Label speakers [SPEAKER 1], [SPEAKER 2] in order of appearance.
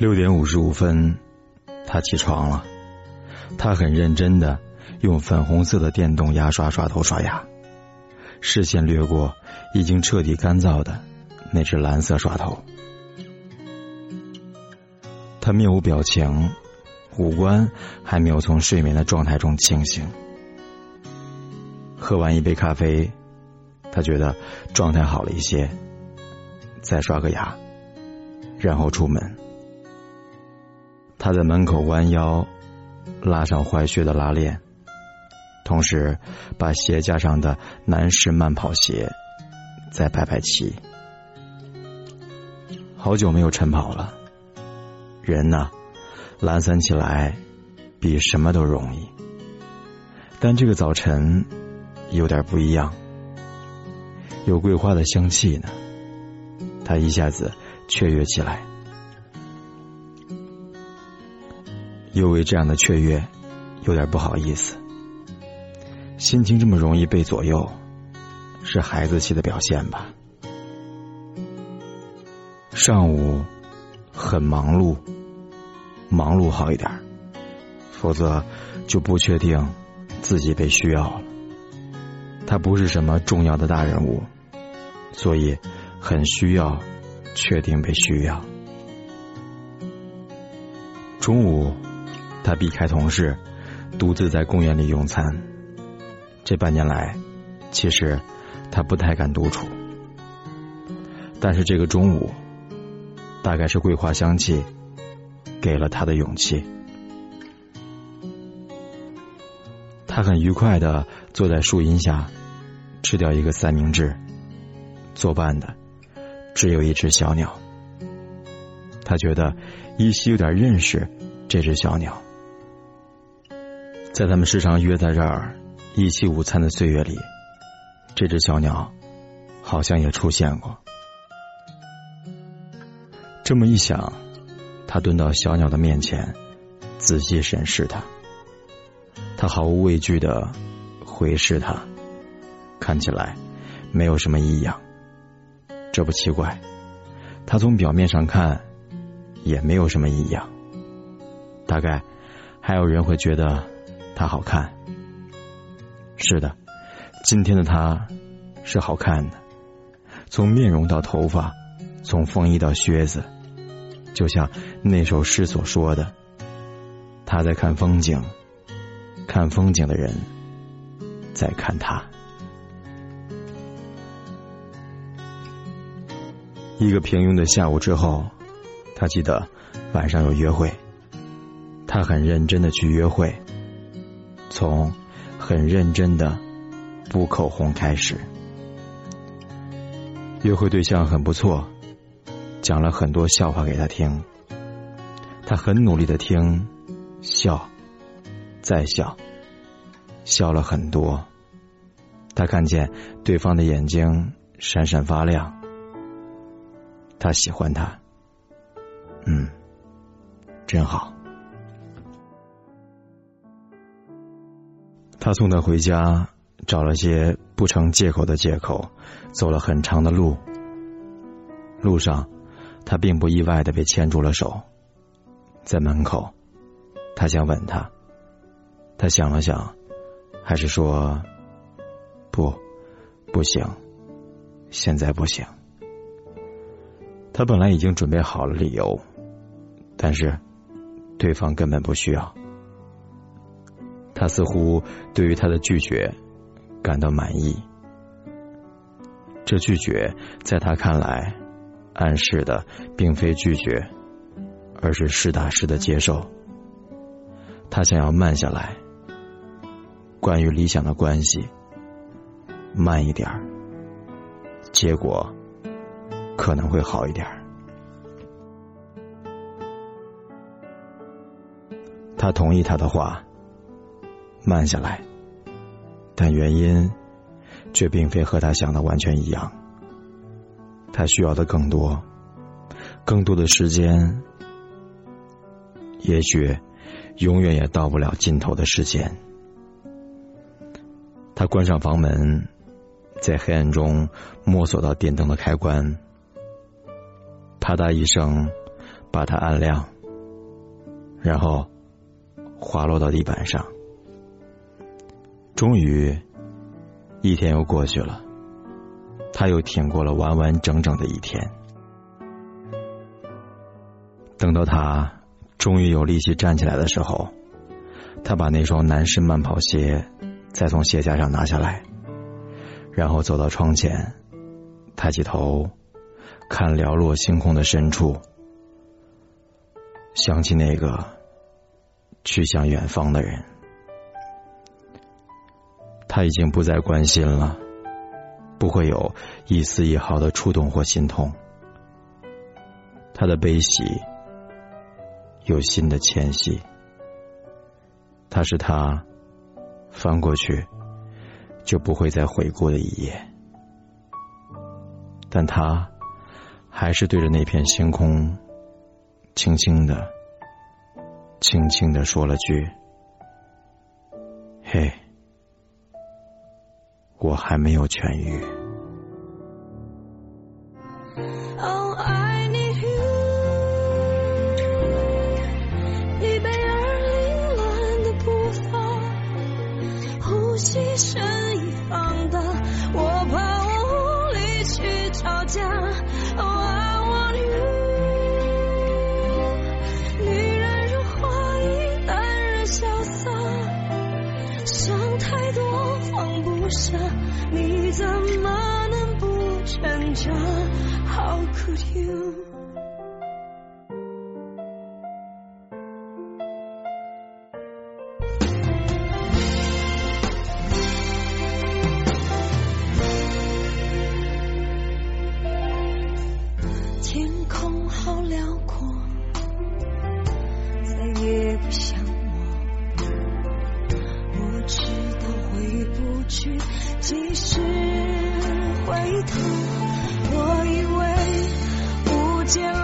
[SPEAKER 1] 六点五十五分，他起床了。他很认真的用粉红色的电动牙刷刷头刷牙，视线掠过已经彻底干燥的那只蓝色刷头。他面无表情，五官还没有从睡眠的状态中清醒。喝完一杯咖啡，他觉得状态好了一些，再刷个牙，然后出门。他在门口弯腰，拉上坏靴的拉链，同时把鞋架上的男士慢跑鞋再排排齐。好久没有晨跑了，人呢，懒散起来比什么都容易。但这个早晨有点不一样，有桂花的香气呢，他一下子雀跃起来。又为这样的雀跃，有点不好意思。心情这么容易被左右，是孩子气的表现吧？上午很忙碌，忙碌好一点，否则就不确定自己被需要了。他不是什么重要的大人物，所以很需要确定被需要。中午。他避开同事，独自在公园里用餐。这半年来，其实他不太敢独处。但是这个中午，大概是桂花香气给了他的勇气。他很愉快的坐在树荫下，吃掉一个三明治。作伴的只有一只小鸟。他觉得依稀有点认识这只小鸟。在他们时常约在这儿一起午餐的岁月里，这只小鸟好像也出现过。这么一想，他蹲到小鸟的面前，仔细审视它。他毫无畏惧的回视它，看起来没有什么异样。这不奇怪，他从表面上看也没有什么异样。大概还有人会觉得。他好看，是的，今天的他是好看的，从面容到头发，从风衣到靴子，就像那首诗所说的，他在看风景，看风景的人在看他。一个平庸的下午之后，他记得晚上有约会，他很认真的去约会。从很认真的补口红开始，约会对象很不错，讲了很多笑话给他听，他很努力的听，笑，再笑，笑了很多。他看见对方的眼睛闪闪发亮，他喜欢他，嗯，真好。他送她回家，找了些不成借口的借口，走了很长的路。路上，他并不意外的被牵住了手，在门口，他想吻她，他想了想，还是说：“不，不行，现在不行。”他本来已经准备好了理由，但是，对方根本不需要。他似乎对于他的拒绝感到满意，这拒绝在他看来暗示的并非拒绝，而是实打实的接受。他想要慢下来，关于理想的关系，慢一点，结果可能会好一点。他同意他的话。慢下来，但原因却并非和他想的完全一样。他需要的更多，更多的时间，也许永远也到不了尽头的时间。他关上房门，在黑暗中摸索到电灯的开关，啪嗒一声，把它按亮，然后滑落到地板上。终于，一天又过去了，他又挺过了完完整整的一天。等到他终于有力气站起来的时候，他把那双男士慢跑鞋再从鞋架上拿下来，然后走到窗前，抬起头，看寥落星空的深处，想起那个去向远方的人。他已经不再关心了，不会有一丝一毫的触动或心痛。他的悲喜有新的迁徙，他是他翻过去就不会再回顾的一页，但他还是对着那片星空，轻轻的、轻轻的说了句：“嘿。”我还没有痊愈。
[SPEAKER 2] 下。你怎么能不挣扎？How could you？去，即使回头，我以为无间。